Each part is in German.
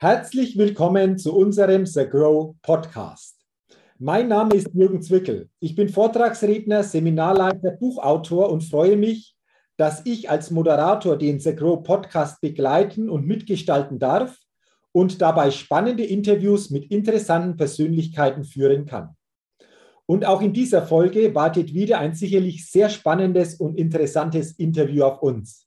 Herzlich willkommen zu unserem The Grow Podcast. Mein Name ist Jürgen Zwickel. Ich bin Vortragsredner, Seminarleiter, Buchautor und freue mich, dass ich als Moderator den The Grow Podcast begleiten und mitgestalten darf und dabei spannende Interviews mit interessanten Persönlichkeiten führen kann. Und auch in dieser Folge wartet wieder ein sicherlich sehr spannendes und interessantes Interview auf uns.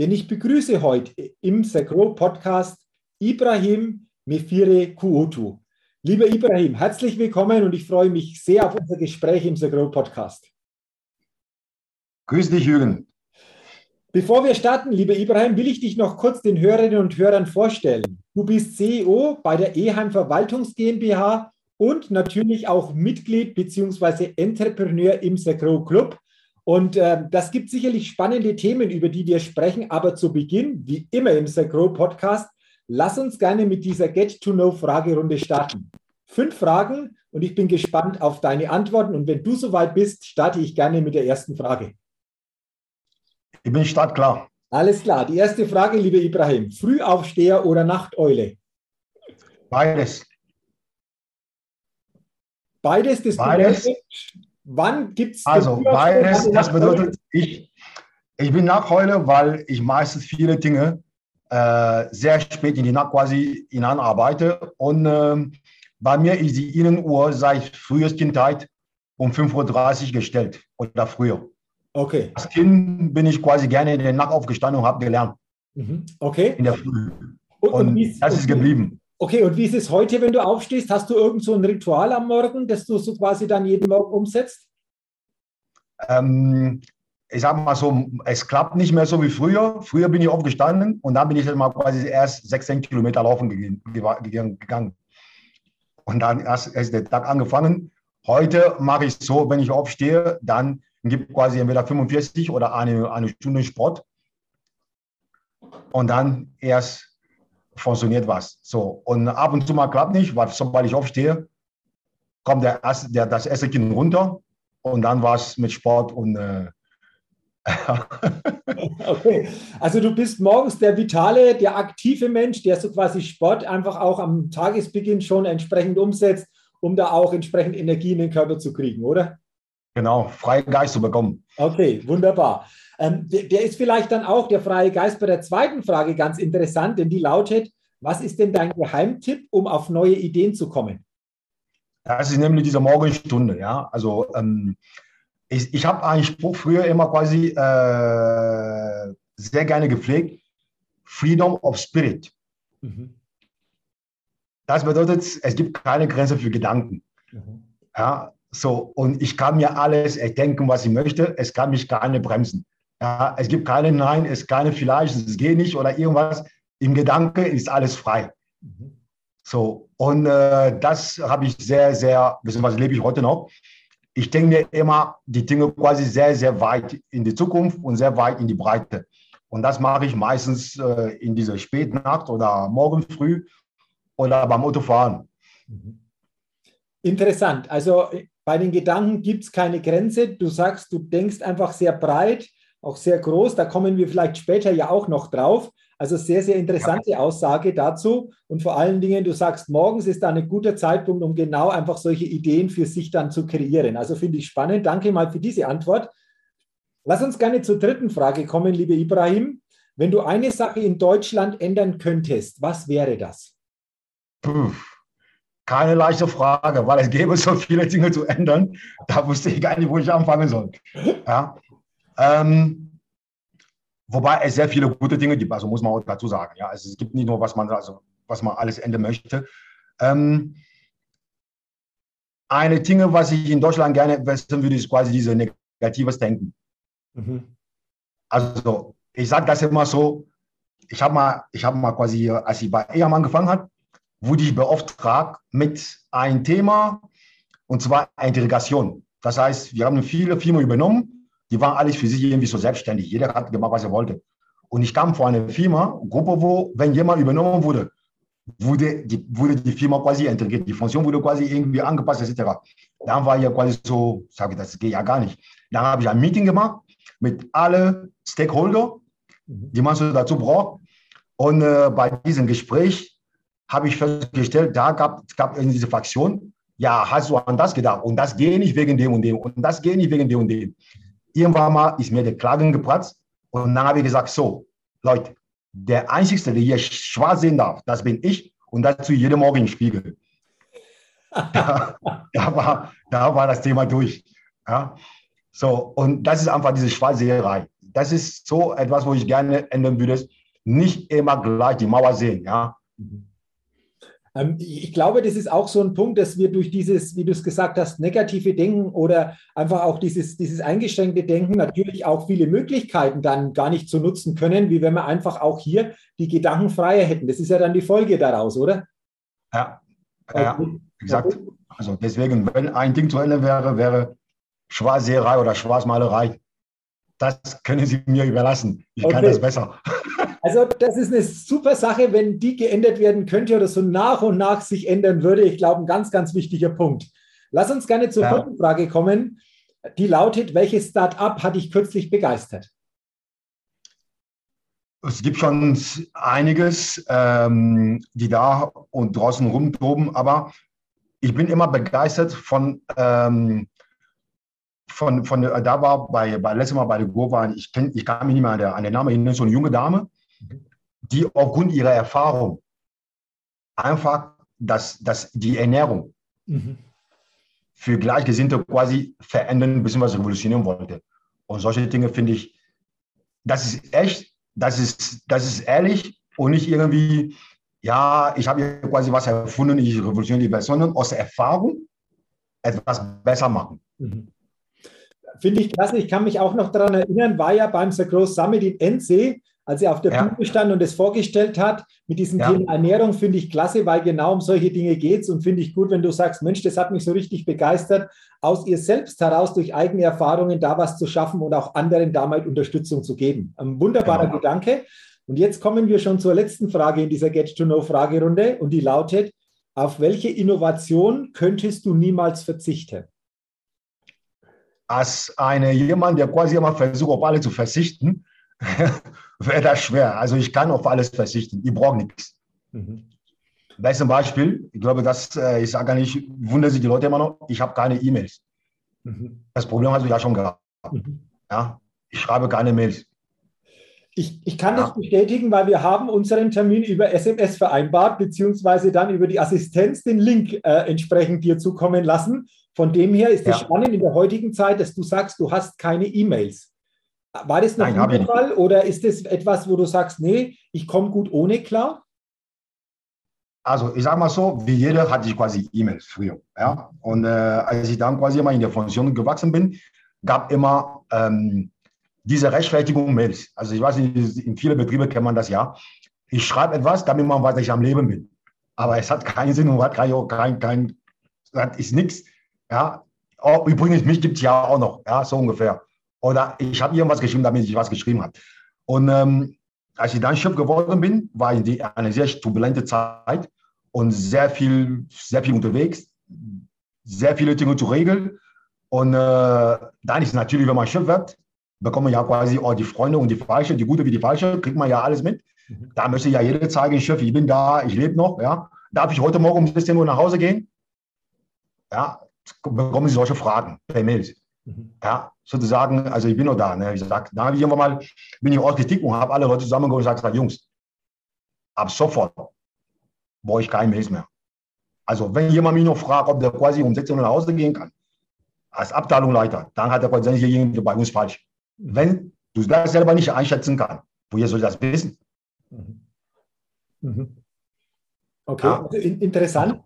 Denn ich begrüße heute im The Grow Podcast Ibrahim Mefire Kuotu. Lieber Ibrahim, herzlich willkommen und ich freue mich sehr auf unser Gespräch im The Grow Podcast. Grüß dich, Jürgen. Bevor wir starten, lieber Ibrahim, will ich dich noch kurz den Hörerinnen und Hörern vorstellen. Du bist CEO bei der Eheim Verwaltungs GmbH und natürlich auch Mitglied bzw. Entrepreneur im The Grow Club. Und äh, das gibt sicherlich spannende Themen, über die wir sprechen. Aber zu Beginn, wie immer im The Grow Podcast, Lass uns gerne mit dieser Get-to-Know-Fragerunde starten. Fünf Fragen und ich bin gespannt auf deine Antworten. Und wenn du soweit bist, starte ich gerne mit der ersten Frage. Ich bin startklar. Alles klar. Die erste Frage, lieber Ibrahim. Frühaufsteher oder Nachteule? Beides. Beides, das beides. Bedeutet, wann gibt es. Also, beides, das bedeutet, ich, ich bin Nachteule, weil ich meistens viele Dinge sehr spät in die Nacht quasi hinein arbeite. Und äh, bei mir ist die Innenuhr seit frühester Kindheit um 5.30 Uhr gestellt oder früher. Okay. Als Kind bin ich quasi gerne in der Nacht aufgestanden und habe gelernt. Mhm. Okay. In der Früh. Und, und, und das ist geblieben. Okay, und wie ist es heute, wenn du aufstehst? Hast du irgend so ein Ritual am Morgen, das du so quasi dann jeden Morgen umsetzt? Ähm, ich sag mal so, es klappt nicht mehr so wie früher. Früher bin ich aufgestanden und dann bin ich dann mal quasi erst 16 Kilometer laufen gegangen. Und dann erst ist der Tag angefangen. Heute mache ich so, wenn ich aufstehe, dann gibt quasi entweder 45 oder eine, eine Stunde Sport. Und dann erst funktioniert was. So. Und ab und zu mal klappt nicht, weil sobald ich aufstehe, kommt der erste, der, das erste Kind runter und dann war es mit Sport und äh, okay, also du bist morgens der vitale, der aktive Mensch, der so quasi Sport einfach auch am Tagesbeginn schon entsprechend umsetzt, um da auch entsprechend Energie in den Körper zu kriegen, oder? Genau, freien Geist zu bekommen. Okay, wunderbar. Ähm, der, der ist vielleicht dann auch der freie Geist bei der zweiten Frage ganz interessant, denn die lautet, was ist denn dein Geheimtipp, um auf neue Ideen zu kommen? Das ist nämlich diese Morgenstunde, ja. Also ähm, ich, ich habe einen Spruch früher immer quasi äh, sehr gerne gepflegt: Freedom of Spirit. Mhm. Das bedeutet, es gibt keine Grenze für Gedanken. Mhm. Ja, so, und ich kann mir alles erdenken, was ich möchte. Es kann mich keine bremsen. Ja, es gibt keine Nein, es keine Vielleicht, es geht nicht oder irgendwas. Im Gedanke ist alles frei. Mhm. So, und äh, das habe ich sehr, sehr, beziehungsweise lebe ich heute noch ich denke immer die Dinge quasi sehr, sehr weit in die Zukunft und sehr weit in die Breite. Und das mache ich meistens äh, in dieser Spätnacht oder morgen früh oder beim Autofahren. Mhm. Interessant. Also bei den Gedanken gibt es keine Grenze. Du sagst, du denkst einfach sehr breit, auch sehr groß. Da kommen wir vielleicht später ja auch noch drauf. Also sehr, sehr interessante ja. Aussage dazu. Und vor allen Dingen, du sagst, morgens ist da ein guter Zeitpunkt, um genau einfach solche Ideen für sich dann zu kreieren. Also finde ich spannend. Danke mal für diese Antwort. Lass uns gerne zur dritten Frage kommen, liebe Ibrahim. Wenn du eine Sache in Deutschland ändern könntest, was wäre das? Puh, keine leichte Frage, weil es gäbe so viele Dinge zu ändern. Da wusste ich gar nicht, wo ich anfangen soll. Ja. Ähm, Wobei es sehr viele gute Dinge gibt, also muss man auch dazu sagen. Ja, also es gibt nicht nur, was man, also, was man alles ändern möchte. Ähm, eine Dinge, was ich in Deutschland gerne wissen würde, ist quasi dieses negatives Denken. Mhm. Also ich sage das immer so, ich habe mal, ich habe mal quasi, als ich bei EAM angefangen habe, wurde ich beauftragt mit einem Thema, und zwar Integration. Das heißt, wir haben viele Firmen übernommen die waren alles für sich irgendwie so selbstständig. Jeder hat gemacht, was er wollte. Und ich kam vor eine Firma, Gruppe, wo, wenn jemand übernommen wurde, wurde die, wurde die Firma quasi integriert. Die Funktion wurde quasi irgendwie angepasst, etc. Dann war ja quasi so, sage ich, das geht ja gar nicht. Dann habe ich ein Meeting gemacht mit allen Stakeholder, die man so dazu braucht. Und äh, bei diesem Gespräch habe ich festgestellt, da gab es diese Fraktion, ja, hast du an das gedacht und das geht nicht wegen dem und dem und das geht nicht wegen dem und dem. Irgendwann mal ist mir der Klagen geplatzt und dann habe ich gesagt, so, Leute, der Einzige, der hier schwarz sehen darf, das bin ich und dazu jeden Morgen im Spiegel. da, da, war, da war das Thema durch. Ja? So, und das ist einfach diese Schwarzseherei. Das ist so etwas, wo ich gerne ändern würde. Nicht immer gleich die Mauer sehen. Ja? Ähm, ich glaube, das ist auch so ein Punkt, dass wir durch dieses, wie du es gesagt hast, negative Denken oder einfach auch dieses, dieses eingeschränkte Denken natürlich auch viele Möglichkeiten dann gar nicht zu so nutzen können, wie wenn wir einfach auch hier die Gedanken freier hätten. Das ist ja dann die Folge daraus, oder? Ja, ja exakt. Also deswegen, wenn ein Ding zu Ende wäre, wäre Schwarzseherei oder Schwarzmalerei. Das können Sie mir überlassen. Ich okay. kann das besser. Also das ist eine super Sache, wenn die geändert werden könnte oder so nach und nach sich ändern würde. Ich glaube, ein ganz, ganz wichtiger Punkt. Lass uns gerne zur ja. Frage kommen. Die lautet, welches Start-up hat dich kürzlich begeistert? Es gibt schon einiges, ähm, die da und draußen rumtoben, aber ich bin immer begeistert von, ähm, von, von da war bei, bei letztes Mal bei der Gova, ich, kenn, ich kann mich nicht mehr an, der, an den Namen erinnern, so eine junge Dame, die aufgrund ihrer Erfahrung einfach das, das, die Ernährung mhm. für Gleichgesinnte quasi verändern bzw. revolutionieren wollte. Und solche Dinge finde ich, das ist echt, das ist, das ist ehrlich und nicht irgendwie, ja, ich habe hier quasi was erfunden, ich revolutioniere die Welt, sondern aus Erfahrung etwas besser machen. Mhm. Finde ich klasse. Ich kann mich auch noch daran erinnern, war ja beim The Growth Summit in NC als er auf der ja. Bühne stand und es vorgestellt hat, mit diesem ja. Thema Ernährung, finde ich klasse, weil genau um solche Dinge geht es und finde ich gut, wenn du sagst, Mensch, das hat mich so richtig begeistert, aus ihr selbst heraus durch eigene Erfahrungen da was zu schaffen und auch anderen damit Unterstützung zu geben. Ein wunderbarer genau. Gedanke. Und jetzt kommen wir schon zur letzten Frage in dieser Get-to-Know-Fragerunde und die lautet, auf welche Innovation könntest du niemals verzichten? Als eine, jemand, der quasi immer versucht, auf alle zu verzichten, wäre das schwer. Also ich kann auf alles verzichten. Ich brauche nichts. Mhm. Bestes Beispiel, ich glaube, das äh, ist gar nicht, wundern sich die Leute immer noch, ich habe keine E-Mails. Mhm. Das Problem hast du ja schon gehabt. Mhm. Ja? Ich schreibe keine Mails. Ich, ich kann ja. das bestätigen, weil wir haben unseren Termin über SMS vereinbart, beziehungsweise dann über die Assistenz den Link äh, entsprechend dir zukommen lassen. Von dem her ist es ja. spannend in der heutigen Zeit, dass du sagst, du hast keine E-Mails. War das noch Nein, ein Fall oder ist das etwas, wo du sagst, nee, ich komme gut ohne klar? Also ich sage mal so, wie jeder hatte ich quasi E-Mails früher. Ja? Und äh, als ich dann quasi immer in der Funktion gewachsen bin, gab immer ähm, diese Rechtfertigung Mails. Also ich weiß nicht, in vielen Betrieben kennt man das ja. Ich schreibe etwas, damit man weiß, dass ich am Leben bin. Aber es hat keinen Sinn und hat kein, kein, kein das ist nichts. Ja? Oh, übrigens, mich gibt es ja auch noch, ja, so ungefähr. Oder ich habe irgendwas geschrieben, damit ich was geschrieben habe. Und ähm, als ich dann Chef geworden bin, war die, eine sehr turbulente Zeit und sehr viel, sehr viel unterwegs, sehr viele Dinge zu regeln. Und äh, dann ist natürlich, wenn man Chef wird, bekommt man ja quasi auch die Freunde und die Falsche, die Gute wie die Falsche, kriegt man ja alles mit. Mhm. Da möchte ja jeder zeigen, Chef, ich bin da, ich lebe noch. Ja. Darf ich heute Morgen um 16 Uhr nach Hause gehen? Ja, bekommen Sie solche Fragen per Mail. Mhm. Ja, sozusagen, also ich bin noch da. Ne? Ich sag, da habe ich irgendwann mal, bin ich ausgestiegen und habe alle Leute zusammengeholt und gesagt, Jungs, ab sofort brauche ich kein Mails mehr. Also wenn jemand mich noch fragt, ob der quasi um 16 Uhr nach Hause gehen kann, als Abteilungsleiter, dann hat er quasi irgendwie bei uns falsch. Wenn du das selber nicht einschätzen kannst, woher soll ich das wissen? Mhm. Mhm. Okay, ja. also interessant.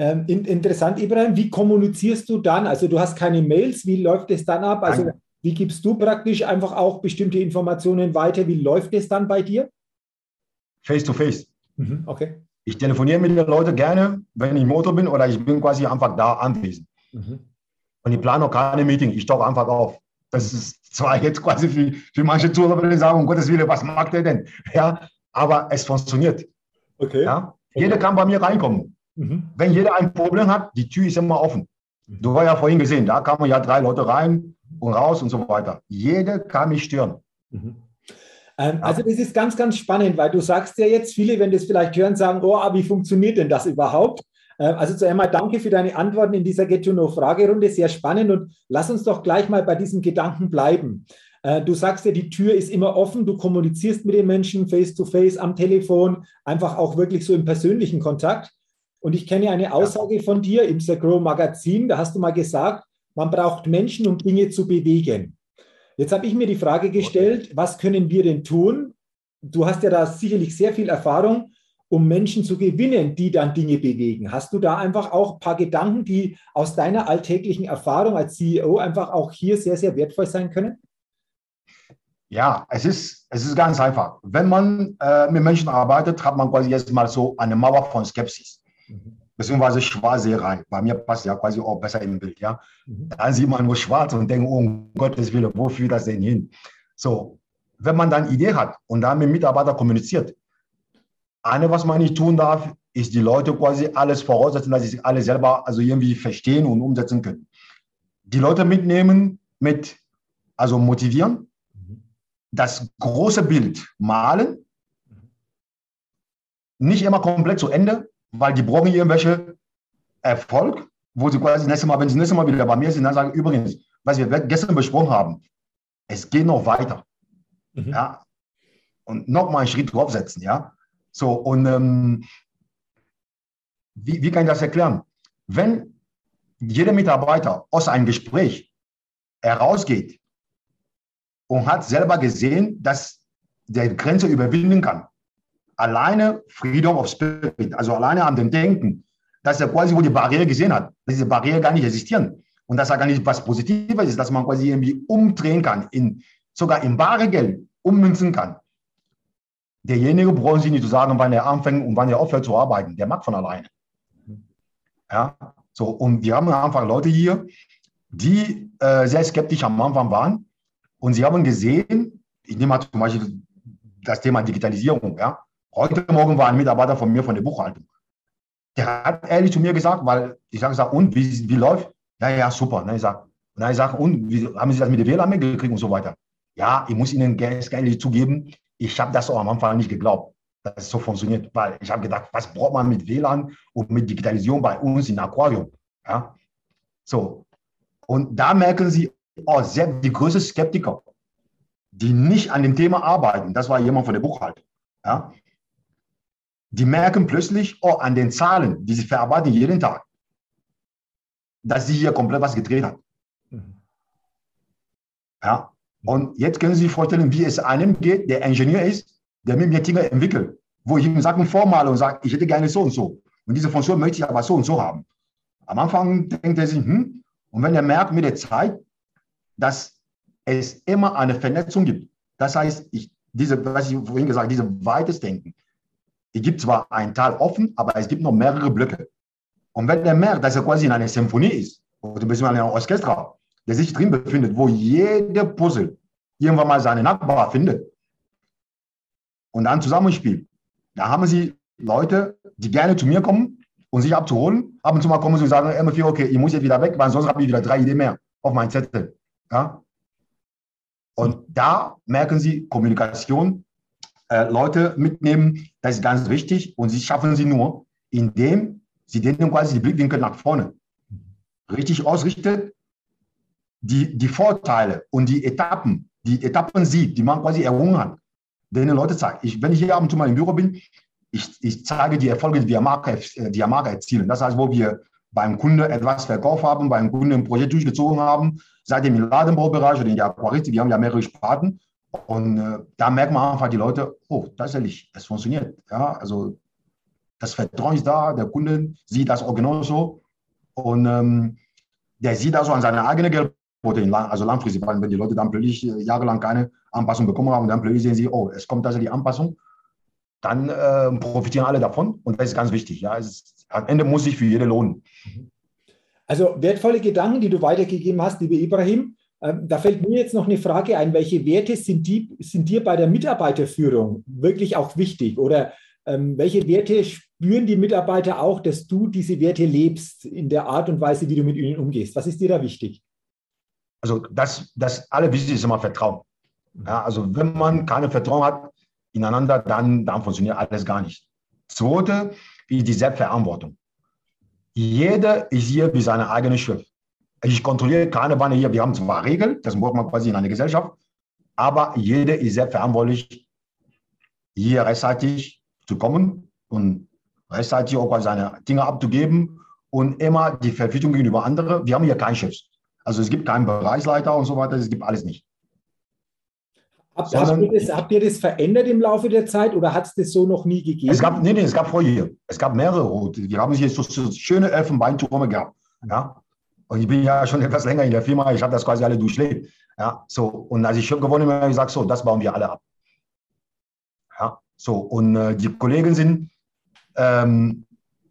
Ähm, in, interessant, Ibrahim, wie kommunizierst du dann? Also du hast keine Mails, wie läuft es dann ab? Also wie gibst du praktisch einfach auch bestimmte Informationen weiter? Wie läuft es dann bei dir? Face to face. Mhm, okay. Ich telefoniere mit den Leuten gerne, wenn ich im Motor bin oder ich bin quasi einfach da anwesend. Mhm. Und ich plane auch keine Meeting, ich tauche einfach auf. Das ist zwar jetzt quasi für, für manche Zuhörer, wenn sagen, um Gottes Willen, was macht der denn? Ja, aber es funktioniert. Okay. Ja? Jeder okay. kann bei mir reinkommen. Mhm. Wenn jeder ein Problem hat, die Tür ist immer offen. Mhm. Du hast ja vorhin gesehen, da kamen ja drei Leute rein und raus und so weiter. Jeder kann mich stören. Mhm. Ähm, ja. Also das ist ganz, ganz spannend, weil du sagst ja jetzt, viele, wenn das vielleicht hören, sagen, oh, aber wie funktioniert denn das überhaupt? Ähm, also zuerst einmal danke für deine Antworten in dieser Get to Know Fragerunde, sehr spannend und lass uns doch gleich mal bei diesem Gedanken bleiben. Äh, du sagst ja, die Tür ist immer offen, du kommunizierst mit den Menschen face to face, am Telefon, einfach auch wirklich so im persönlichen Kontakt. Und ich kenne eine Aussage von dir im The Grow Magazin, da hast du mal gesagt, man braucht Menschen, um Dinge zu bewegen. Jetzt habe ich mir die Frage gestellt, was können wir denn tun? Du hast ja da sicherlich sehr viel Erfahrung, um Menschen zu gewinnen, die dann Dinge bewegen. Hast du da einfach auch ein paar Gedanken, die aus deiner alltäglichen Erfahrung als CEO einfach auch hier sehr, sehr wertvoll sein können? Ja, es ist, es ist ganz einfach. Wenn man äh, mit Menschen arbeitet, hat man quasi jetzt mal so eine Mauer von Skepsis. Mhm beziehungsweise schwarz rein. Bei mir passt ja quasi auch besser im Bild. Ja? Mhm. Dann sieht man nur schwarz und denkt, oh um Gottes Willen, wo führt das denn hin? So, wenn man dann Idee hat und dann mit Mitarbeitern kommuniziert, eine, was man nicht tun darf, ist die Leute quasi alles voraussetzen, dass sie sich alle selber also irgendwie verstehen und umsetzen können. Die Leute mitnehmen, mit, also motivieren, mhm. das große Bild malen, mhm. nicht immer komplett zu Ende, weil die brauchen irgendwelche Erfolg, wo sie quasi das nächste Mal, wenn sie das nächste Mal wieder bei mir sind, dann sagen, übrigens, was wir gestern besprochen haben, es geht noch weiter. Mhm. Ja? Und noch mal einen Schritt draufsetzen, ja. So, und ähm, wie, wie kann ich das erklären? Wenn jeder Mitarbeiter aus einem Gespräch herausgeht und hat selber gesehen, dass der Grenze überwinden kann, alleine Freedom of Spirit, also alleine an dem Denken, dass er quasi wo die Barriere gesehen hat, dass diese Barriere gar nicht existieren und dass er gar nicht was Positives ist, dass man quasi irgendwie umdrehen kann, in, sogar in bare Geld ummünzen kann. Derjenige braucht sich nicht zu sagen, wann er anfängt und wann er aufhört zu arbeiten. Der macht von alleine. Ja, so, und wir haben einfach Leute hier, die äh, sehr skeptisch am Anfang waren und sie haben gesehen, ich nehme mal zum Beispiel das Thema Digitalisierung, ja, Heute Morgen war ein Mitarbeiter von mir von der Buchhaltung. Der hat ehrlich zu mir gesagt, weil ich sage, sag, und wie, wie läuft? Ja, ja, super. Ne, ich sage, und dann ich sage, und wie haben Sie das mit der WLAN mitgekriegt und so weiter? Ja, ich muss Ihnen ganz ehrlich zugeben, ich habe das auch am Anfang nicht geglaubt, dass es so funktioniert, weil ich habe gedacht, was braucht man mit WLAN und mit Digitalisierung bei uns in Aquarium? Ja, so. Und da merken Sie, oh, selbst die größten Skeptiker, die nicht an dem Thema arbeiten, das war jemand von der Buchhaltung. Ja, die merken plötzlich, oh, an den Zahlen, die sie verarbeiten jeden Tag, dass sie hier komplett was gedreht hat. Mhm. Ja, und jetzt können Sie sich vorstellen, wie es einem geht, der Ingenieur ist, der mit mir Dinge entwickelt, wo ich ihm Sachen vormale und sage, ich hätte gerne so und so. Und diese Funktion möchte ich aber so und so haben. Am Anfang denkt er sich, hm, und wenn er merkt mit der Zeit, dass es immer eine Vernetzung gibt, das heißt, ich, diese, was ich vorhin gesagt habe, diese weites Denken, es gibt zwar einen Teil offen, aber es gibt noch mehrere Blöcke. Und wenn der merkt, dass er quasi in einer Symphonie ist, oder in einem Orchester, der sich drin befindet, wo jeder Puzzle irgendwann mal seinen Nachbar findet und dann zusammenspielt, da haben sie Leute, die gerne zu mir kommen und sich abzuholen. Ab und zu mal kommen sie und sagen, immer viel, okay, ich muss jetzt wieder weg, weil sonst habe ich wieder drei Ideen mehr auf meinem Zettel. Ja? Und da merken sie, Kommunikation äh, Leute mitnehmen, das ist ganz wichtig. Und sie schaffen sie nur, indem sie denen quasi die Blickwinkel nach vorne richtig ausrichtet, die, die Vorteile und die Etappen, die Etappen sieht, die man quasi errungen hat, denen Leute zeigt. Ich, wenn ich hier ab und zu mal im Büro bin, ich, ich zeige die Erfolge, die wir Marke, die wir Marke erzielen. Das heißt, wo wir beim Kunde etwas verkauft haben, beim Kunde ein Projekt durchgezogen haben, seitdem im Ladenbaubereich oder in der Aquaristik, wir haben ja mehrere Sparten, und äh, da merkt man einfach die Leute, oh, tatsächlich, es funktioniert. Ja, also das Vertrauen ist da, der Kunde sieht das auch genauso. Und ähm, der sieht also an seiner eigenen Geldquote, also langfristig, weil wenn die Leute dann plötzlich äh, jahrelang keine Anpassung bekommen haben, dann plötzlich sehen sie, oh, es kommt tatsächlich Anpassung, dann äh, profitieren alle davon. Und das ist ganz wichtig. Ja, ist, am Ende muss sich für jede lohnen. Also wertvolle Gedanken, die du weitergegeben hast, liebe Ibrahim. Ähm, da fällt mir jetzt noch eine Frage ein, welche Werte sind, die, sind dir bei der Mitarbeiterführung wirklich auch wichtig? Oder ähm, welche Werte spüren die Mitarbeiter auch, dass du diese Werte lebst in der Art und Weise, wie du mit ihnen umgehst? Was ist dir da wichtig? Also das, das Allerwichtigste ist immer Vertrauen. Ja, also wenn man keine Vertrauen hat ineinander, dann, dann funktioniert alles gar nicht. Zweite ist die Selbstverantwortung. Jeder ist hier wie seine eigene Schrift. Ich kontrolliere keine Wanne hier. Wir haben zwar Regeln, das braucht man quasi in einer Gesellschaft, aber jeder ist sehr verantwortlich, hier rechtzeitig zu kommen und rechtzeitig auch seine Dinge abzugeben und immer die Verpflichtung gegenüber anderen. Wir haben hier keinen Chef. Also es gibt keinen Bereichsleiter und so weiter, es gibt alles nicht. Habt, habt, ihr das, habt, ihr das, verändert im Laufe der Zeit oder hat es das so noch nie gegeben? Es gab, nee, nee, es gab vorher. Es gab mehrere. Wir haben hier so, so schöne Elfenbeintürme gehabt. Ja? Und ich bin ja schon etwas länger in der Firma, ich habe das quasi alle durchlebt. Ja? So, und als ich schon gewonnen habe, habe ich gesagt, so, das bauen wir alle ab. Ja? So, und äh, die Kollegen sind, ähm,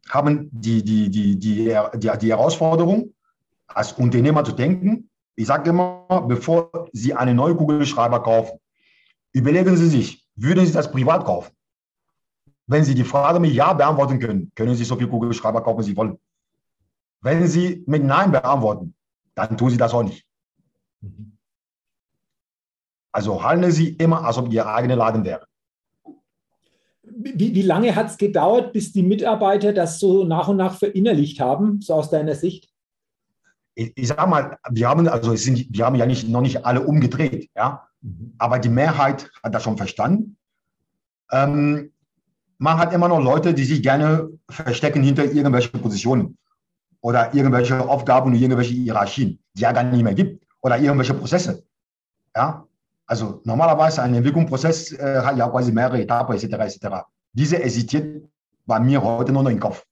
haben die, die, die, die, die, die Herausforderung, als Unternehmer zu denken. Ich sage immer, bevor Sie einen neuen Kugelschreiber kaufen, Überlegen Sie sich, würden Sie das privat kaufen? Wenn Sie die Frage mit Ja beantworten können, können Sie so viel Kugelschreiber kaufen, wie Sie wollen. Wenn Sie mit Nein beantworten, dann tun Sie das auch nicht. Also handeln Sie immer, als ob Ihr eigener Laden wäre. Wie, wie lange hat es gedauert, bis die Mitarbeiter das so nach und nach verinnerlicht haben, so aus deiner Sicht? Ich, ich sage mal, wir haben, also sind, wir haben ja nicht, noch nicht alle umgedreht. Ja? Mhm. Aber die Mehrheit hat das schon verstanden. Ähm, man hat immer noch Leute, die sich gerne verstecken hinter irgendwelchen Positionen oder irgendwelche Aufgaben und irgendwelche Hierarchien, die ja gar nicht mehr gibt oder irgendwelche Prozesse. Ja, also normalerweise ein Entwicklungsprozess äh, hat ja quasi mehrere Etappen etc. etc. Diese existiert bei mir heute nur noch im Kopf.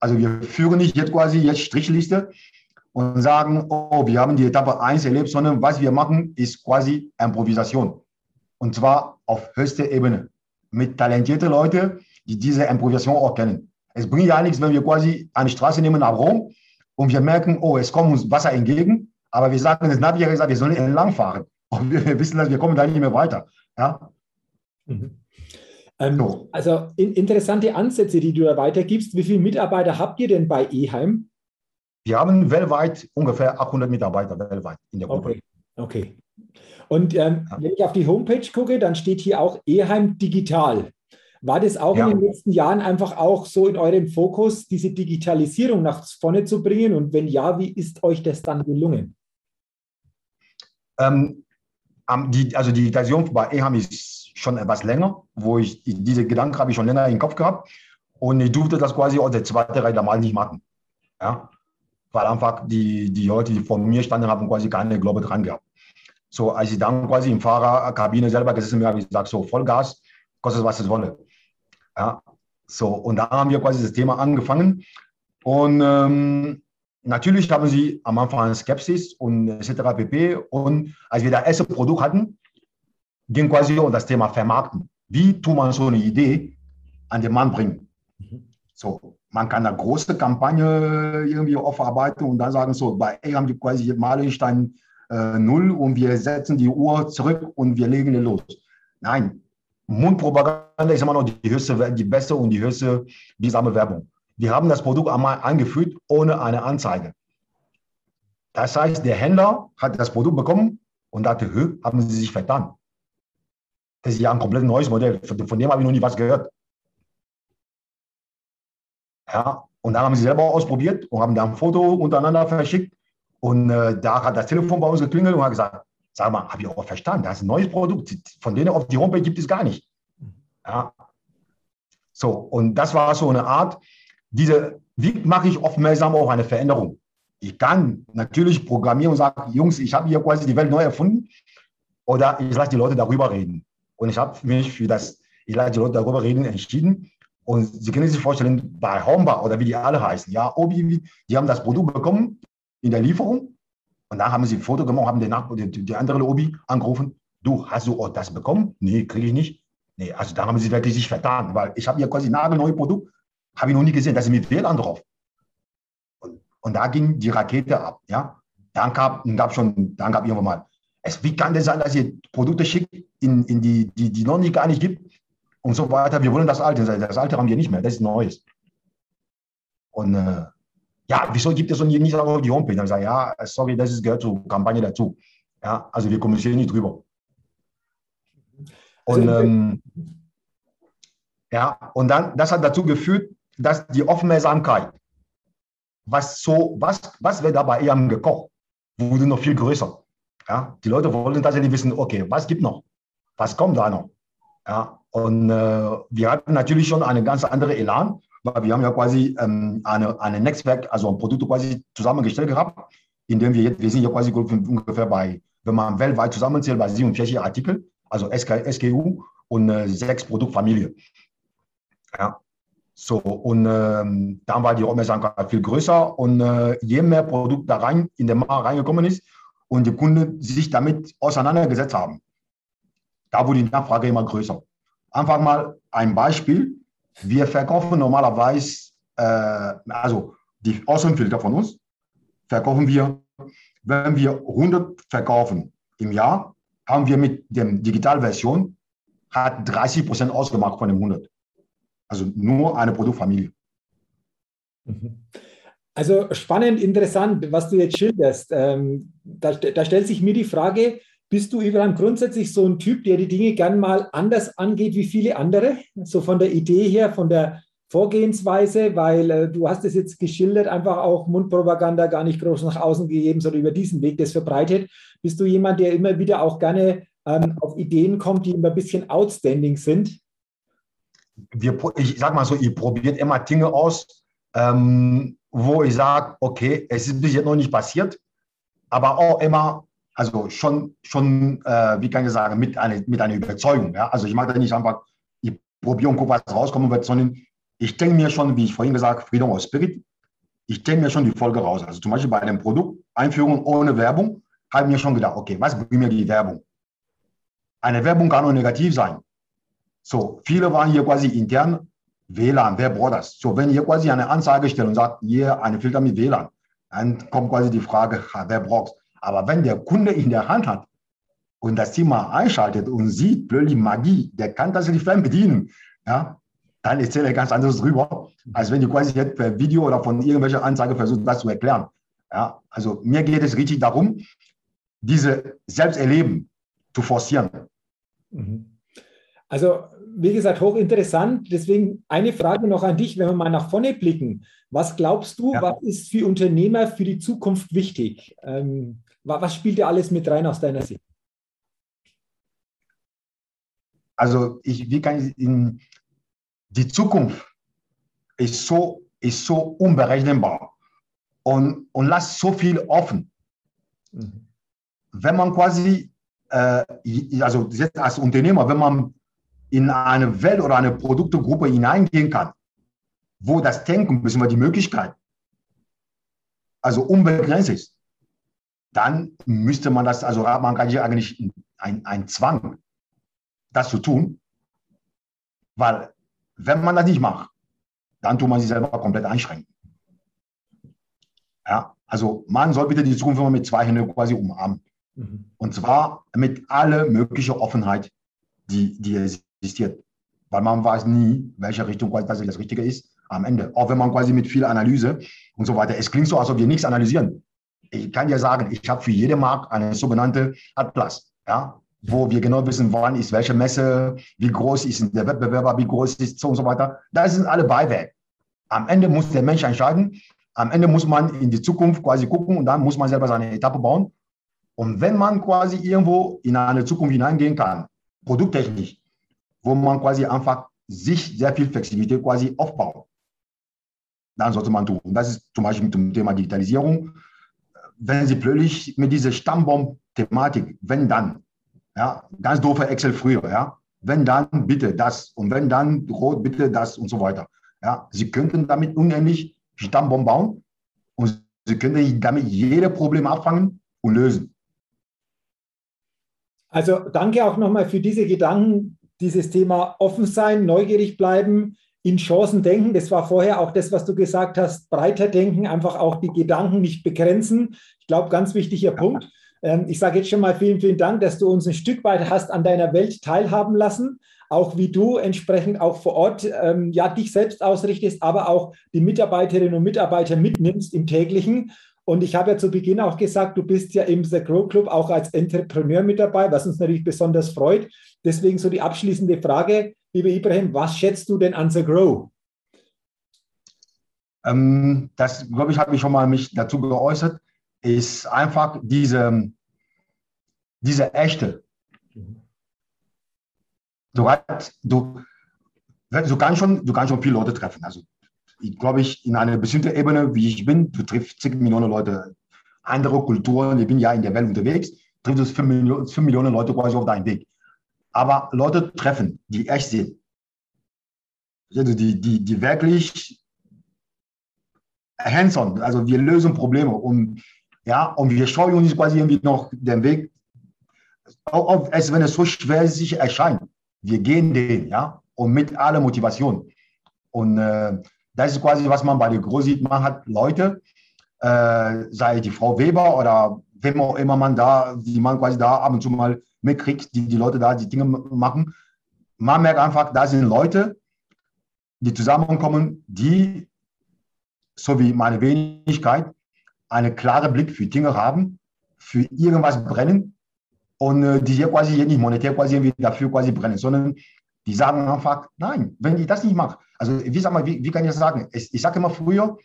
Also wir führen nicht jetzt quasi jetzt Strichliste und sagen, oh, wir haben die Etappe 1 erlebt, sondern was wir machen, ist quasi Improvisation. Und zwar auf höchster Ebene. Mit talentierten Leuten, die diese Improvisation auch kennen. Es bringt ja nichts, wenn wir quasi eine Straße nehmen nach Rom und wir merken, oh, es kommt uns Wasser entgegen, aber wir sagen, das Navi hat gesagt, wir sollen entlang fahren. Und wir wissen, dass wir kommen da nicht mehr weiter. Ja? Mhm. Ähm, so. Also in, interessante Ansätze, die du da weitergibst. Wie viele Mitarbeiter habt ihr denn bei eHeim? Wir haben weltweit ungefähr 800 Mitarbeiter weltweit in der Gruppe. Okay. okay. Und ähm, ja. wenn ich auf die Homepage gucke, dann steht hier auch Eheim Digital. War das auch ja. in den letzten Jahren einfach auch so in eurem Fokus, diese Digitalisierung nach vorne zu bringen? Und wenn ja, wie ist euch das dann gelungen? Ähm, die, also die Digitalisierung bei EHAM ist schon etwas länger, wo ich diese Gedanken habe ich schon länger im Kopf gehabt und ich durfte das quasi auch der zweite Reihe mal nicht machen. Ja? weil einfach die, die Leute, die vor mir standen, haben quasi keine Glaube dran gehabt. So, als ich dann quasi im Fahrerkabine selber gesessen bin, habe ich gesagt, so Vollgas, kostet was es wolle. Ja, so, und da haben wir quasi das Thema angefangen. Und ähm, natürlich haben sie am Anfang Skepsis und etc. pp. Und als wir das erste Produkt hatten, ging quasi um das Thema Vermarkten. Wie tut man so eine Idee an den Mann bringen? Mhm. So, man kann eine große Kampagne irgendwie aufarbeiten und dann sagen so, bei A haben die quasi Meilenstein äh, null und wir setzen die Uhr zurück und wir legen los. Nein, Mundpropaganda ist immer noch die höchste, die beste und die höchste wirksame Werbung. Wir haben das Produkt einmal eingeführt ohne eine Anzeige. Das heißt, der Händler hat das Produkt bekommen und dachte, Hö, haben sie sich vertan. Das ist ja ein komplett neues Modell. Von dem habe ich noch nie was gehört. Ja, und dann haben sie selber ausprobiert und haben da ein Foto untereinander verschickt. Und äh, da hat das Telefon bei uns geklingelt und hat gesagt, sag mal, habe ich auch verstanden, das ist ein neues Produkt. Von denen auf die Homepage gibt es gar nicht. Ja. So, und das war so eine Art, diese, wie mache ich aufmerksam auf eine Veränderung? Ich kann natürlich programmieren und sagen, Jungs, ich habe hier quasi die Welt neu erfunden. Oder ich lasse die Leute darüber reden. Und ich habe mich für das, ich lasse die Leute darüber reden, entschieden. Und Sie können sich vorstellen, bei Homba oder wie die alle heißen, ja, Obi, die haben das Produkt bekommen in der Lieferung und dann haben sie ein Foto gemacht, haben den, Nach die, die andere Obi angerufen, du, hast du auch das bekommen? Nee, kriege ich nicht. Nee, also da haben sie wirklich sich vertan, weil ich habe hier quasi nagelneue Produkt, habe ich noch nie gesehen, das ist mit WLAN drauf. Und, und da ging die Rakete ab, ja. Dann gab, gab schon, dann gab irgendwann mal, es, wie kann das sein, dass ihr Produkte schickt, in, in die, die, die noch nicht gar nicht gibt, und so weiter. Wir wollen das Alte. Das Alte haben wir nicht mehr, das ist Neues. Und äh, ja, wieso gibt es so nicht auf die Homepage? Dann sage ich, ja, sorry, das ist, gehört zur Kampagne dazu. Ja, also wir kommunizieren nicht drüber. Und also, ähm, ja, und dann, das hat dazu geführt, dass die Aufmerksamkeit, was so, was, was wird da bei EM gekocht, wurde noch viel größer. Ja, die Leute wollten tatsächlich wissen, okay, was gibt noch? Was kommt da noch? Ja, und äh, wir hatten natürlich schon eine ganz andere Elan, weil wir haben ja quasi ähm, eine, eine Netzwerk, also ein Produkt quasi zusammengestellt gehabt, in dem wir jetzt, wir sind ja quasi ungefähr bei, wenn man weltweit zusammenzählt, bei 47 Artikel, also SK, SKU und äh, sechs Produktfamilien. Ja. So, und ähm, dann war die Aufmerksamkeit viel größer und äh, je mehr Produkt da rein in den Markt reingekommen ist und die Kunden sich damit auseinandergesetzt haben, da wurde die Nachfrage immer größer. Einfach mal ein Beispiel. Wir verkaufen normalerweise, äh, also die Außenfilter von uns, verkaufen wir, wenn wir 100 verkaufen im Jahr, haben wir mit der Digitalversion hat 30 Prozent ausgemacht von den 100. Also nur eine Produktfamilie. Mhm. Also spannend, interessant, was du jetzt schilderst. Ähm, da, da, stellt sich mir die Frage, bist du Ibrahim grundsätzlich so ein Typ, der die Dinge gern mal anders angeht wie viele andere? So von der Idee her, von der Vorgehensweise, weil äh, du hast es jetzt geschildert, einfach auch Mundpropaganda gar nicht groß nach außen gegeben, sondern über diesen Weg das verbreitet. Bist du jemand, der immer wieder auch gerne ähm, auf Ideen kommt, die immer ein bisschen outstanding sind? Wir, ich sag mal so, ihr probiert immer Dinge aus, ähm, wo ich sage, okay, es ist bis jetzt noch nicht passiert, aber auch immer, also schon, schon äh, wie kann ich sagen, mit, eine, mit einer Überzeugung. Ja? Also ich mache da nicht einfach, ich probiere und gucke, was rauskommen wird, sondern ich denke mir schon, wie ich vorhin gesagt habe, Freedom of Spirit, ich denke mir schon die Folge raus. Also zum Beispiel bei einem Produkt, Einführung ohne Werbung, habe ich mir schon gedacht, okay, was bringt mir die Werbung? Eine Werbung kann auch negativ sein. So, viele waren hier quasi intern WLAN, wer braucht das? So, wenn ihr quasi eine Anzeige stellt und sagt, hier eine Filter mit WLAN, dann kommt quasi die Frage, wer braucht Aber wenn der Kunde in der Hand hat und das Thema einschaltet und sieht plötzlich Magie, der kann das nicht bedienen, ja, dann erzähle ich ganz anderes drüber, als wenn du quasi jetzt per Video oder von irgendwelcher Anzeige versuchst, das zu erklären. Ja, also mir geht es richtig darum, diese Selbsterleben zu forcieren. Mhm. Also, wie gesagt, hochinteressant. Deswegen eine Frage noch an dich, wenn wir mal nach vorne blicken. Was glaubst du, ja. was ist für Unternehmer für die Zukunft wichtig? Ähm, was spielt da alles mit rein aus deiner Sicht? Also, ich, wie kann ich in die Zukunft ist so, ist so unberechenbar und, und lässt so viel offen. Mhm. Wenn man quasi äh, also jetzt als Unternehmer, wenn man in eine Welt oder eine Produktegruppe hineingehen kann, wo das Denken bzw. die Möglichkeit also unbegrenzt ist, dann müsste man das, also hat man eigentlich ein, ein Zwang, das zu tun, weil wenn man das nicht macht, dann tut man sich selber komplett einschränken. Ja, also man soll bitte die Zukunft immer mit zwei Händen quasi umarmen. Mhm. Und zwar mit aller möglichen Offenheit, die, die existiert. Weil man weiß nie, welche Richtung quasi das Richtige ist am Ende. Auch wenn man quasi mit viel Analyse und so weiter. Es klingt so, als ob wir nichts analysieren. Ich kann dir sagen, ich habe für jede Markt eine sogenannte Atlas, ja, wo wir genau wissen, wann ist welche Messe, wie groß ist der Wettbewerber, wie groß ist so und so weiter. Das sind alle Beiwerk. Am Ende muss der Mensch entscheiden. Am Ende muss man in die Zukunft quasi gucken und dann muss man selber seine Etappe bauen und wenn man quasi irgendwo in eine Zukunft hineingehen kann, produkttechnisch, wo man quasi einfach sich sehr viel Flexibilität quasi aufbaut, dann sollte man tun. Das ist zum Beispiel mit dem Thema Digitalisierung. Wenn Sie plötzlich mit dieser Stammbaum-Thematik, wenn dann, ja, ganz doofe Excel früher, ja, wenn dann bitte das und wenn dann rot bitte das und so weiter. Ja, Sie könnten damit unendlich Stammbaum bauen und Sie könnten damit jede Probleme abfangen und lösen. Also danke auch nochmal für diese Gedanken, dieses Thema offen sein, neugierig bleiben, in Chancen denken. Das war vorher auch das, was du gesagt hast, breiter denken, einfach auch die Gedanken nicht begrenzen. Ich glaube, ganz wichtiger Punkt. Ähm, ich sage jetzt schon mal vielen, vielen Dank, dass du uns ein Stück weit hast an deiner Welt teilhaben lassen, auch wie du entsprechend auch vor Ort ähm, ja dich selbst ausrichtest, aber auch die Mitarbeiterinnen und Mitarbeiter mitnimmst im täglichen Und ich habe ja zu Beginn auch gesagt, du bist ja im The Grow Club auch als Entrepreneur mit dabei, was uns natürlich besonders freut. Deswegen so die abschließende Frage, lieber Ibrahim, was schätzt du denn an The Grow? Ähm, das, glaube ich, habe ich schon mal mich dazu geäußert, ist einfach diese, diese echte. Du, du, du, kannst schon, du kannst schon viele Leute treffen. Also ich glaube ich, in einer bestimmten Ebene, wie ich bin, du triffst zig Millionen Leute, andere Kulturen, ich bin ja in der Welt unterwegs, triffst du fünf Millionen, fünf Millionen Leute quasi auf deinem Weg. Aber Leute treffen, die echt sind, also die, die, die wirklich hands-on, also wir lösen Probleme und, ja, und wir schauen uns quasi irgendwie noch den Weg, auch als wenn es so schwer sich erscheint. Wir gehen den, ja, und mit aller Motivation. Und äh, das ist quasi, was man bei der Groß sieht. Man hat Leute, äh, sei die Frau Weber oder wem auch immer man da, die man quasi da ab und zu mal mitkriegt, die, die Leute da die Dinge machen. Man merkt einfach, da sind Leute, die zusammenkommen, die, so wie meine Wenigkeit, einen klaren Blick für Dinge haben, für irgendwas brennen und äh, die hier quasi hier nicht monetär quasi irgendwie dafür quasi brennen, sondern die sagen einfach, nein, wenn ich das nicht mache, also wie, sag mal, wie, wie kann ich das sagen? Ich, ich sage immer früher,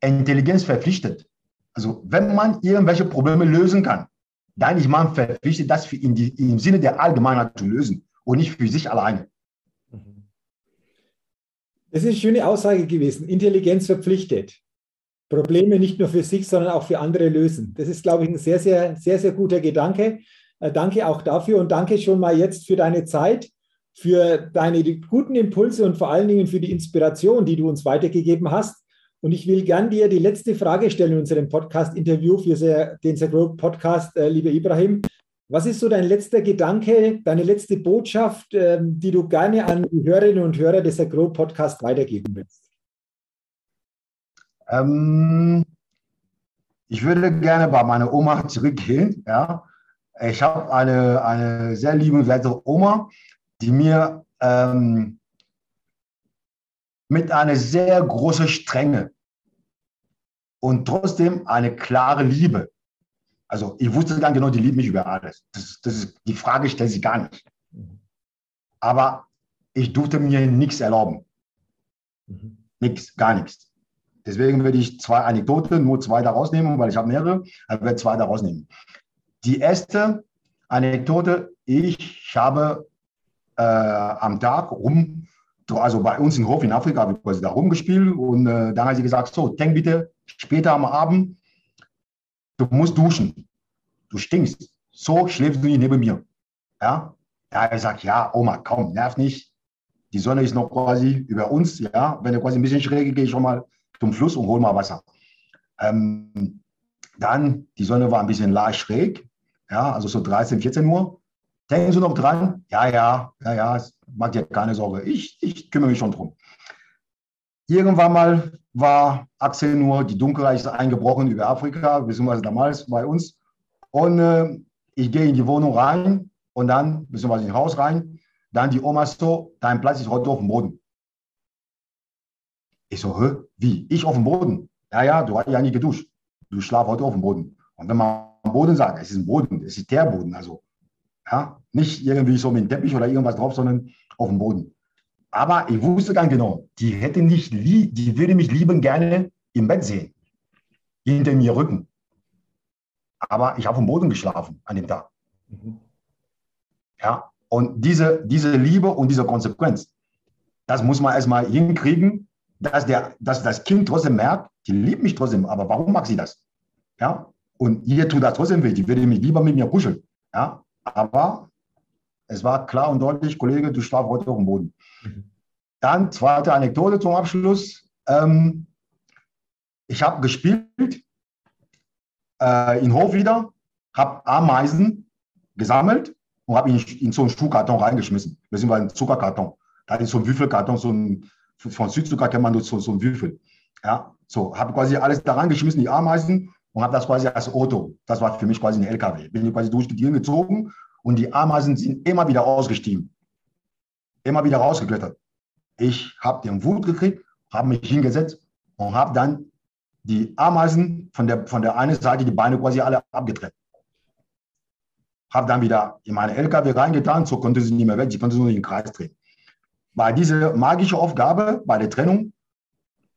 Intelligenz verpflichtet. Also wenn man irgendwelche Probleme lösen kann, dann ist man verpflichtet, das in die, im Sinne der Allgemeinheit zu lösen und nicht für sich alleine. Das ist eine schöne Aussage gewesen. Intelligenz verpflichtet. Probleme nicht nur für sich, sondern auch für andere lösen. Das ist, glaube ich, ein sehr, sehr, sehr, sehr guter Gedanke. Äh, danke auch dafür und danke schon mal jetzt für deine Zeit für deine guten Impulse und vor allen Dingen für die Inspiration, die du uns weitergegeben hast. Und ich will gern dir die letzte Frage stellen in unserem Podcast-Interview für den Grow Podcast, äh, lieber Ibrahim. Was ist so dein letzter Gedanke, deine letzte Botschaft, äh, die du gerne an die Hörerinnen und Hörer des Grow Podcast weitergeben willst? Ähm, ich würde gerne bei meiner Oma zurückgehen. Ja. Ich habe eine, eine sehr liebenswerte Oma, die mir ähm, mit einer sehr großen Strenge und trotzdem eine klare Liebe. Also ich wusste ganz genau, die liebt mich über alles. Das, das ist, die Frage stellt sich gar nicht. Aber ich durfte mir nichts erlauben. Nichts, gar nichts. Deswegen würde ich zwei Anekdoten, nur zwei daraus nehmen, weil ich habe mehrere, aber werde zwei daraus nehmen. Die erste Anekdote, ich habe äh, am Tag rum, also bei uns im Hof in Afrika habe ich quasi da rumgespielt und äh, dann hat sie gesagt, so, denk bitte später am Abend, du musst duschen, du stinkst, so schläfst du nicht neben mir. Ja, ja er sagt, ja, Oma, komm, nerv nicht, die Sonne ist noch quasi über uns, ja, wenn er quasi ein bisschen schräg gehe ich schon mal zum Fluss und hol mal Wasser. Ähm, dann, die Sonne war ein bisschen leicht schräg, ja, also so 13, 14 Uhr. Denken Sie noch dran? Ja, ja, ja, ja, macht dir keine Sorge. Ich, ich kümmere mich schon drum. Irgendwann mal war 18 Uhr, die Dunkelheit ist eingebrochen über Afrika, beziehungsweise damals bei uns. Und äh, ich gehe in die Wohnung rein und dann, beziehungsweise ins Haus rein. Dann die Oma so, dein Platz ist heute auf dem Boden. Ich so, hä, wie? Ich auf dem Boden? Ja, ja, du hast ja nicht geduscht. Du schlafst heute auf dem Boden. Und wenn man Boden sagt, es ist ein Boden, es ist der Boden, also ja? Nicht irgendwie so mit dem Teppich oder irgendwas drauf, sondern auf dem Boden. Aber ich wusste ganz genau, die hätte nicht, die würde mich lieben gerne im Bett sehen, hinter mir Rücken. Aber ich habe auf dem Boden geschlafen an dem Tag. Mhm. Ja, und diese, diese Liebe und diese Konsequenz, das muss man erstmal hinkriegen, dass, der, dass das Kind trotzdem merkt, die liebt mich trotzdem, aber warum mag sie das? Ja, und ihr tut das trotzdem weh, die würde mich lieber mit mir kuscheln. Ja, aber es war klar und deutlich, Kollege, du schlafst heute auf dem Boden. Mhm. Dann zweite Anekdote zum Abschluss. Ähm, ich habe gespielt äh, in Hof wieder, habe Ameisen gesammelt und habe ihn in so einen Schuhkarton reingeschmissen, beziehungsweise einen Zuckerkarton. Da ist so ein Würfelkarton, so ein, von Südzucker kennt man so, so ein Würfel. Ja, so, habe quasi alles da reingeschmissen, die Ameisen, und habe das quasi als Auto. Das war für mich quasi ein LKW. Bin ich quasi durch die Tür gezogen und die Ameisen sind immer wieder ausgestiegen. Immer wieder rausgeklettert. Ich habe den Wut gekriegt, habe mich hingesetzt und habe dann die Ameisen von der, von der einen Seite die Beine quasi alle abgetrennt. Habe dann wieder in meine LKW reingetan, so konnte sie nicht mehr weg, sie konnte nur in den Kreis drehen. Bei dieser magischen Aufgabe, bei der Trennung,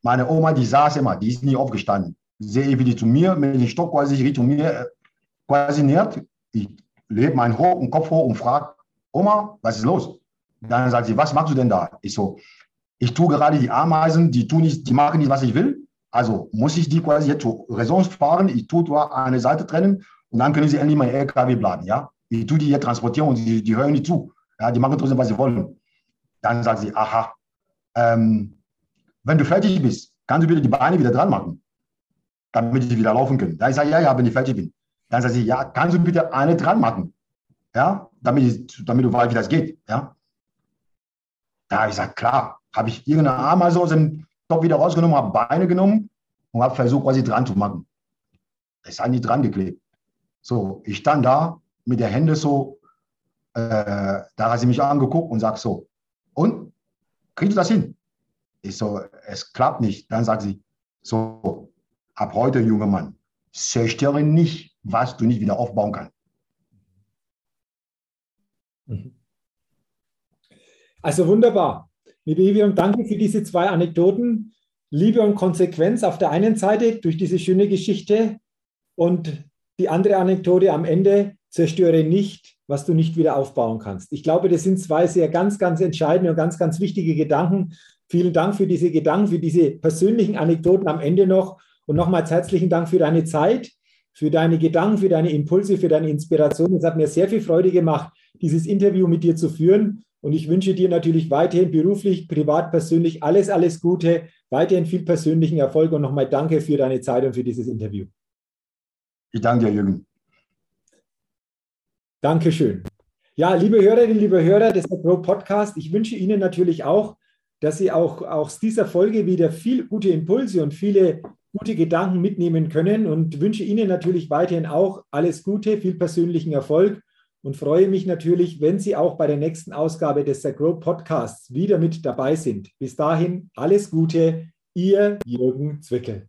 meine Oma, die saß immer, die ist nie aufgestanden. Sehe ich, wie die zu mir mit dem Stock quasi Richtung mir äh, quasi nähert. Ich lebe meinen Kopf hoch und frage, Oma, was ist los? Dann sagt sie, was machst du denn da? Ich so, ich tue gerade die Ameisen, die, tun nicht, die machen nicht, was ich will. Also muss ich die quasi jetzt zur Raison fahren, ich tue zwar eine Seite trennen und dann können sie endlich mal LKW bleiben. Ja? Ich tue die hier transportieren und die, die hören nicht zu. Ja? Die machen trotzdem, was sie wollen. Dann sagt sie, aha, ähm, wenn du fertig bist, kannst du bitte die Beine wieder dran machen, damit ich wieder laufen kann. Sage ich, ja, ja, wenn ich fertig bin. Dann sagt sie, ja, kannst du bitte eine dran machen, ja, damit, ich, damit du weißt, wie das geht. Ja? Da habe ich gesagt, klar, habe ich irgendeine Ameise aus dem Top wieder rausgenommen, habe Beine genommen und habe versucht, quasi dran zu machen. Es hat nicht dran geklebt. So, ich stand da mit der Hände so, äh, da hat sie mich angeguckt und sagt so, und, kriegst du das hin? Ich so, es klappt nicht. Dann sagt sie, so, ab heute, junger Mann, zerstöre nicht, was du nicht wieder aufbauen kannst. Mhm. Also wunderbar. Liebe Evium, danke für diese zwei Anekdoten. Liebe und Konsequenz auf der einen Seite durch diese schöne Geschichte und die andere Anekdote am Ende, zerstöre nicht, was du nicht wieder aufbauen kannst. Ich glaube, das sind zwei sehr ganz, ganz entscheidende und ganz, ganz wichtige Gedanken. Vielen Dank für diese Gedanken, für diese persönlichen Anekdoten am Ende noch. Und nochmals herzlichen Dank für deine Zeit, für deine Gedanken, für deine Impulse, für deine Inspiration. Es hat mir sehr viel Freude gemacht, dieses Interview mit dir zu führen. Und ich wünsche dir natürlich weiterhin beruflich, privat, persönlich alles, alles Gute, weiterhin viel persönlichen Erfolg und nochmal danke für deine Zeit und für dieses Interview. Ich danke dir, Jürgen. Dankeschön. Ja, liebe Hörerinnen, liebe Hörer des Pro Podcast, ich wünsche Ihnen natürlich auch, dass Sie auch aus dieser Folge wieder viel gute Impulse und viele gute Gedanken mitnehmen können und wünsche Ihnen natürlich weiterhin auch alles Gute, viel persönlichen Erfolg und freue mich natürlich, wenn Sie auch bei der nächsten Ausgabe des The Grow Podcasts wieder mit dabei sind. Bis dahin alles Gute, Ihr Jürgen Zwickel.